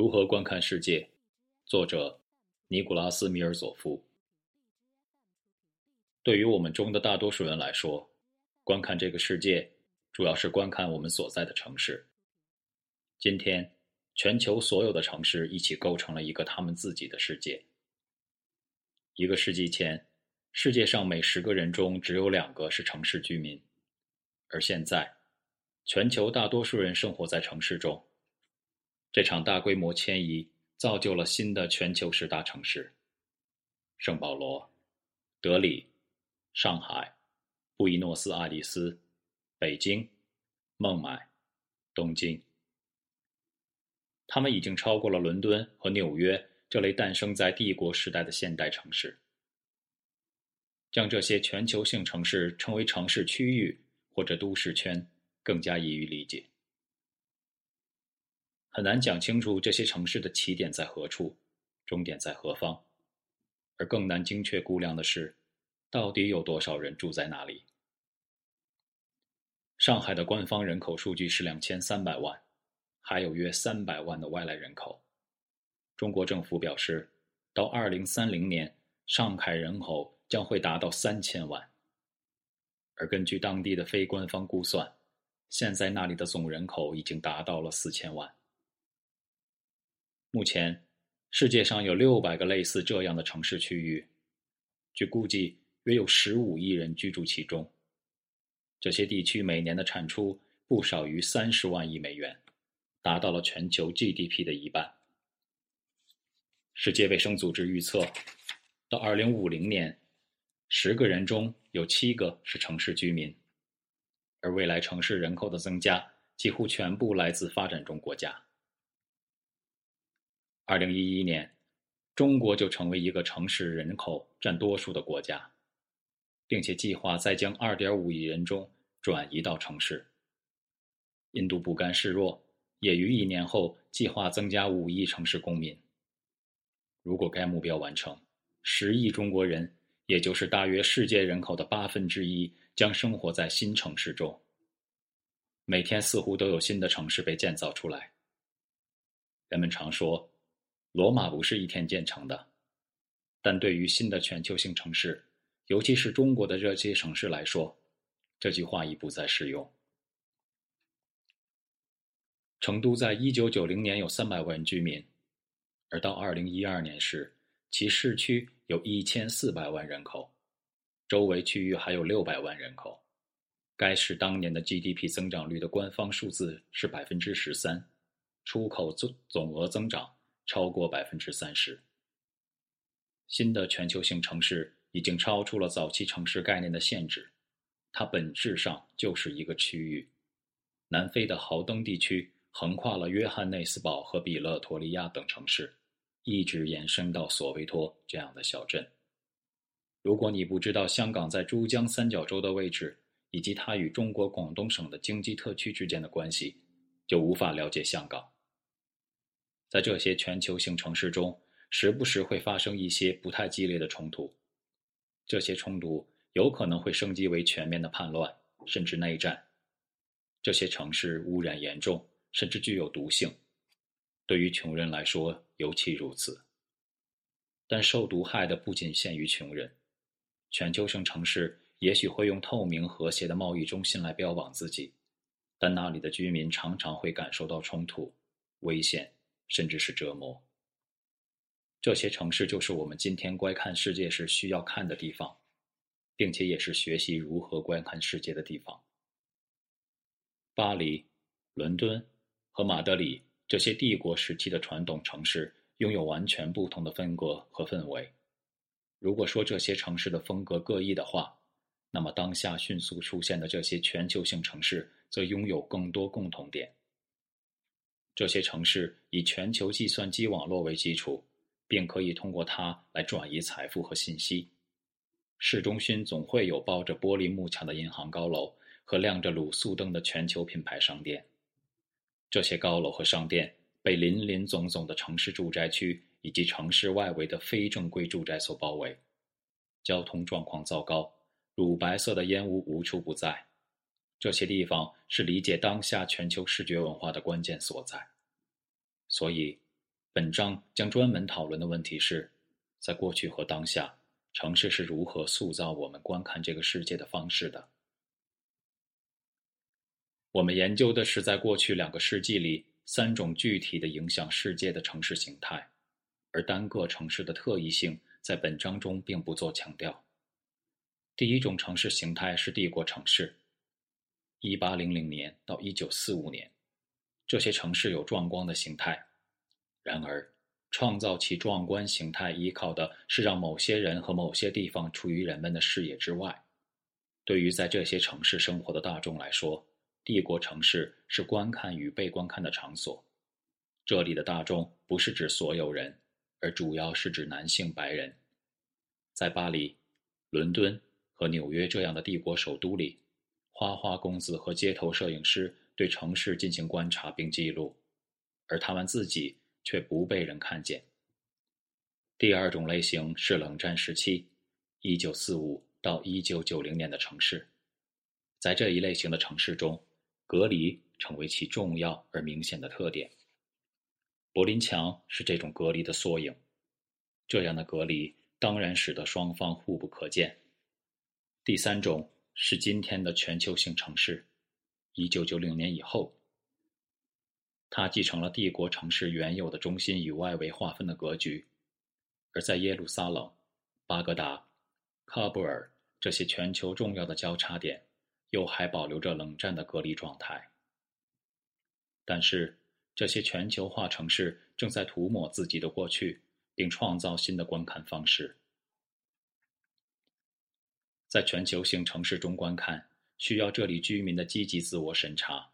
如何观看世界？作者：尼古拉斯·米尔佐夫。对于我们中的大多数人来说，观看这个世界，主要是观看我们所在的城市。今天，全球所有的城市一起构成了一个他们自己的世界。一个世纪前，世界上每十个人中只有两个是城市居民，而现在，全球大多数人生活在城市中。这场大规模迁移造就了新的全球十大城市：圣保罗、德里、上海、布宜诺斯艾利斯、北京、孟买、东京。他们已经超过了伦敦和纽约这类诞生在帝国时代的现代城市。将这些全球性城市称为城市区域或者都市圈，更加易于理解。很难讲清楚这些城市的起点在何处，终点在何方，而更难精确估量的是，到底有多少人住在那里。上海的官方人口数据是两千三百万，还有约三百万的外来人口。中国政府表示，到二零三零年，上海人口将会达到三千万，而根据当地的非官方估算，现在那里的总人口已经达到了四千万。目前，世界上有六百个类似这样的城市区域，据估计，约有十五亿人居住其中。这些地区每年的产出不少于三十万亿美元，达到了全球 GDP 的一半。世界卫生组织预测，到二零五零年，十个人中有七个是城市居民，而未来城市人口的增加几乎全部来自发展中国家。二零一一年，中国就成为一个城市人口占多数的国家，并且计划再将二点五亿人中转移到城市。印度不甘示弱，也于一年后计划增加五亿城市公民。如果该目标完成，十亿中国人，也就是大约世界人口的八分之一，将生活在新城市中。每天似乎都有新的城市被建造出来。人们常说。罗马不是一天建成的，但对于新的全球性城市，尤其是中国的这些城市来说，这句话已不再适用。成都在一九九零年有三百万居民，而到二零一二年时，其市区有一千四百万人口，周围区域还有六百万人口。该市当年的 GDP 增长率的官方数字是百分之十三，出口总总额增长。超过百分之三十。新的全球性城市已经超出了早期城市概念的限制，它本质上就是一个区域。南非的豪登地区横跨了约翰内斯堡和比勒陀利亚等城市，一直延伸到索维托这样的小镇。如果你不知道香港在珠江三角洲的位置，以及它与中国广东省的经济特区之间的关系，就无法了解香港。在这些全球性城市中，时不时会发生一些不太激烈的冲突。这些冲突有可能会升级为全面的叛乱，甚至内战。这些城市污染严重，甚至具有毒性，对于穷人来说尤其如此。但受毒害的不仅限于穷人。全球性城市也许会用透明和谐的贸易中心来标榜自己，但那里的居民常常会感受到冲突、危险。甚至是折磨。这些城市就是我们今天观看世界时需要看的地方，并且也是学习如何观看世界的地方。巴黎、伦敦和马德里这些帝国时期的传统城市拥有完全不同的风格和氛围。如果说这些城市的风格各异的话，那么当下迅速出现的这些全球性城市则拥有更多共同点。这些城市以全球计算机网络为基础，并可以通过它来转移财富和信息。市中心总会有包着玻璃幕墙的银行高楼和亮着卤素灯的全球品牌商店。这些高楼和商店被林林总总的城市住宅区以及城市外围的非正规住宅所包围，交通状况糟糕，乳白色的烟雾无处不在。这些地方是理解当下全球视觉文化的关键所在，所以，本章将专门讨论的问题是：在过去和当下，城市是如何塑造我们观看这个世界的方式的。我们研究的是在过去两个世纪里三种具体的影响世界的城市形态，而单个城市的特异性在本章中并不做强调。第一种城市形态是帝国城市。一八零零年到一九四五年，这些城市有壮观的形态。然而，创造其壮观形态依靠的是让某些人和某些地方处于人们的视野之外。对于在这些城市生活的大众来说，帝国城市是观看与被观看的场所。这里的大众不是指所有人，而主要是指男性白人。在巴黎、伦敦和纽约这样的帝国首都里，花花公子和街头摄影师对城市进行观察并记录，而他们自己。却不被人看见。第二种类型是冷战时期（一九四五到一九九零年）的城市，在这一类型的城市中，隔离成为其重要而明显的特点。柏林墙是这种隔离的缩影，这样的隔离当然使得双方互不可见。第三种是今天的全球性城市（一九九零年以后）。它继承了帝国城市原有的中心与外围划分的格局，而在耶路撒冷、巴格达、喀布尔这些全球重要的交叉点，又还保留着冷战的隔离状态。但是，这些全球化城市正在涂抹自己的过去，并创造新的观看方式。在全球性城市中观看，需要这里居民的积极自我审查，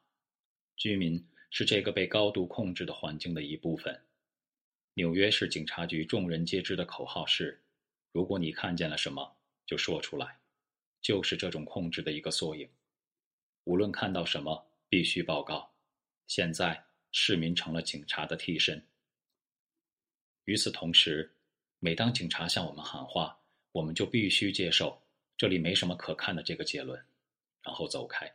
居民。是这个被高度控制的环境的一部分。纽约市警察局众人皆知的口号是：“如果你看见了什么，就说出来。”就是这种控制的一个缩影。无论看到什么，必须报告。现在，市民成了警察的替身。与此同时，每当警察向我们喊话，我们就必须接受“这里没什么可看的”这个结论，然后走开。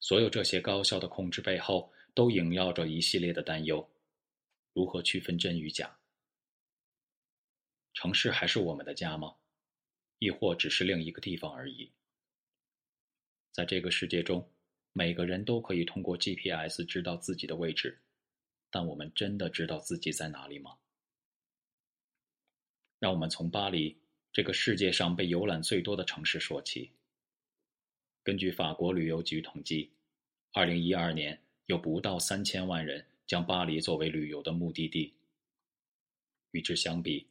所有这些高效的控制背后，都萦绕着一系列的担忧：如何区分真与假？城市还是我们的家吗？亦或只是另一个地方而已？在这个世界中，每个人都可以通过 GPS 知道自己的位置，但我们真的知道自己在哪里吗？让我们从巴黎这个世界上被游览最多的城市说起。根据法国旅游局统计，二零一二年有不到三千万人将巴黎作为旅游的目的地。与之相比，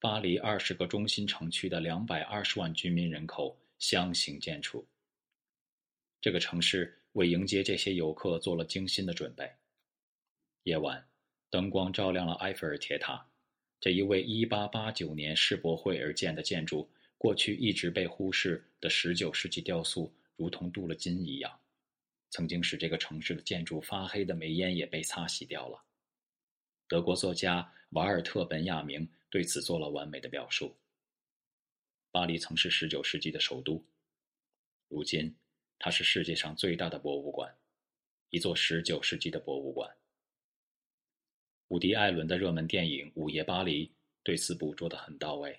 巴黎二十个中心城区的两百二十万居民人口相形见绌。这个城市为迎接这些游客做了精心的准备。夜晚，灯光照亮了埃菲尔铁塔，这一为一八八九年世博会而建的建筑，过去一直被忽视的十九世纪雕塑。如同镀了金一样，曾经使这个城市的建筑发黑的煤烟也被擦洗掉了。德国作家瓦尔特·本雅明对此做了完美的表述。巴黎曾是19世纪的首都，如今它是世界上最大的博物馆，一座19世纪的博物馆。伍迪·艾伦的热门电影《午夜巴黎》对此捕捉得很到位。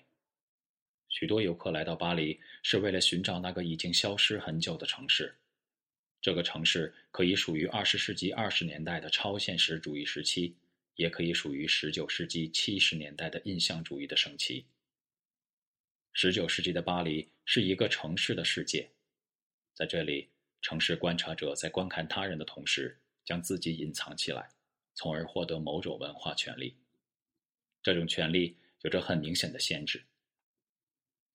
许多游客来到巴黎是为了寻找那个已经消失很久的城市。这个城市可以属于二十世纪二十年代的超现实主义时期，也可以属于十九世纪七十年代的印象主义的盛期。十九世纪的巴黎是一个城市的世界，在这里，城市观察者在观看他人的同时，将自己隐藏起来，从而获得某种文化权利。这种权利有着很明显的限制。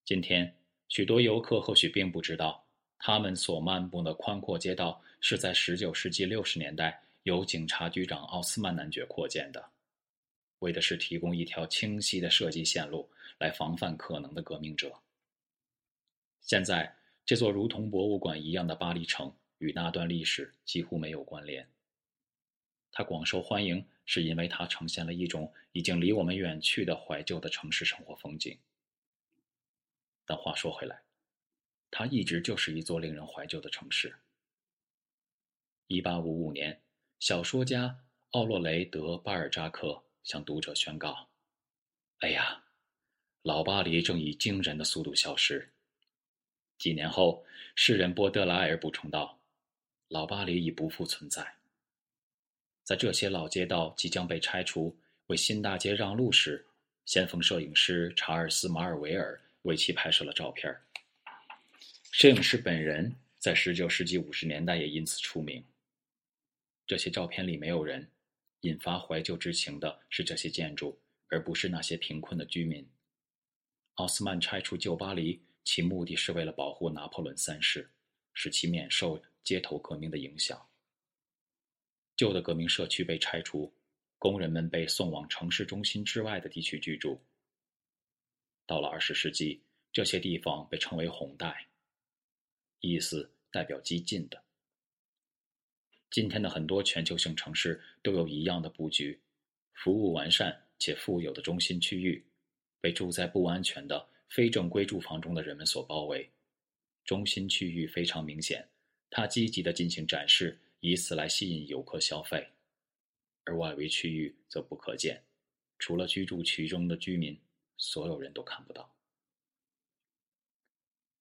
今天，许多游客或许并不知道，他们所漫步的宽阔街道是在19世纪60年代由警察局长奥斯曼男爵扩建的，为的是提供一条清晰的设计线路来防范可能的革命者。现在，这座如同博物馆一样的巴黎城与那段历史几乎没有关联。它广受欢迎，是因为它呈现了一种已经离我们远去的怀旧的城市生活风景。但话说回来，它一直就是一座令人怀旧的城市。一八五五年，小说家奥洛雷德·巴尔扎克向读者宣告：“哎呀，老巴黎正以惊人的速度消失。”几年后，诗人波德莱尔补充道：“老巴黎已不复存在。”在这些老街道即将被拆除、为新大街让路时，先锋摄影师查尔斯·马尔维尔为其拍摄了照片。摄影师本人在19世纪50年代也因此出名。这些照片里没有人。引发怀旧之情的是这些建筑，而不是那些贫困的居民。奥斯曼拆除旧巴黎，其目的是为了保护拿破仑三世，使其免受街头革命的影响。旧的革命社区被拆除，工人们被送往城市中心之外的地区居住。到了二十世纪，这些地方被称为“红带”，意思代表激进的。今天的很多全球性城市都有一样的布局：服务完善且富有的中心区域，被住在不安全的非正规住房中的人们所包围。中心区域非常明显，它积极地进行展示，以此来吸引游客消费；而外围区域则不可见，除了居住区中的居民，所有人都看不到。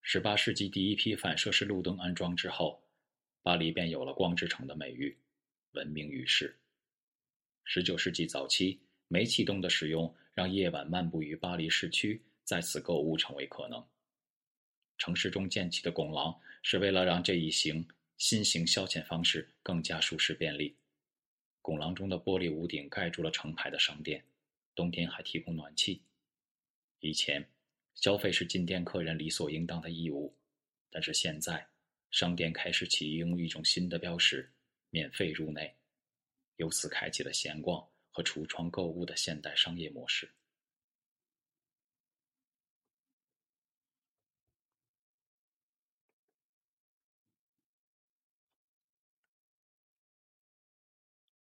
十八世纪第一批反射式路灯安装之后。巴黎便有了“光之城”的美誉，闻名于世。十九世纪早期，煤气灯的使用让夜晚漫步于巴黎市区、在此购物成为可能。城市中建起的拱廊是为了让这一行新型消遣方式更加舒适便利。拱廊中的玻璃屋顶盖住了成排的商店，冬天还提供暖气。以前，消费是进店客人理所应当的义务，但是现在。商店开始启用一种新的标识：免费入内，由此开启了闲逛和橱窗购物的现代商业模式。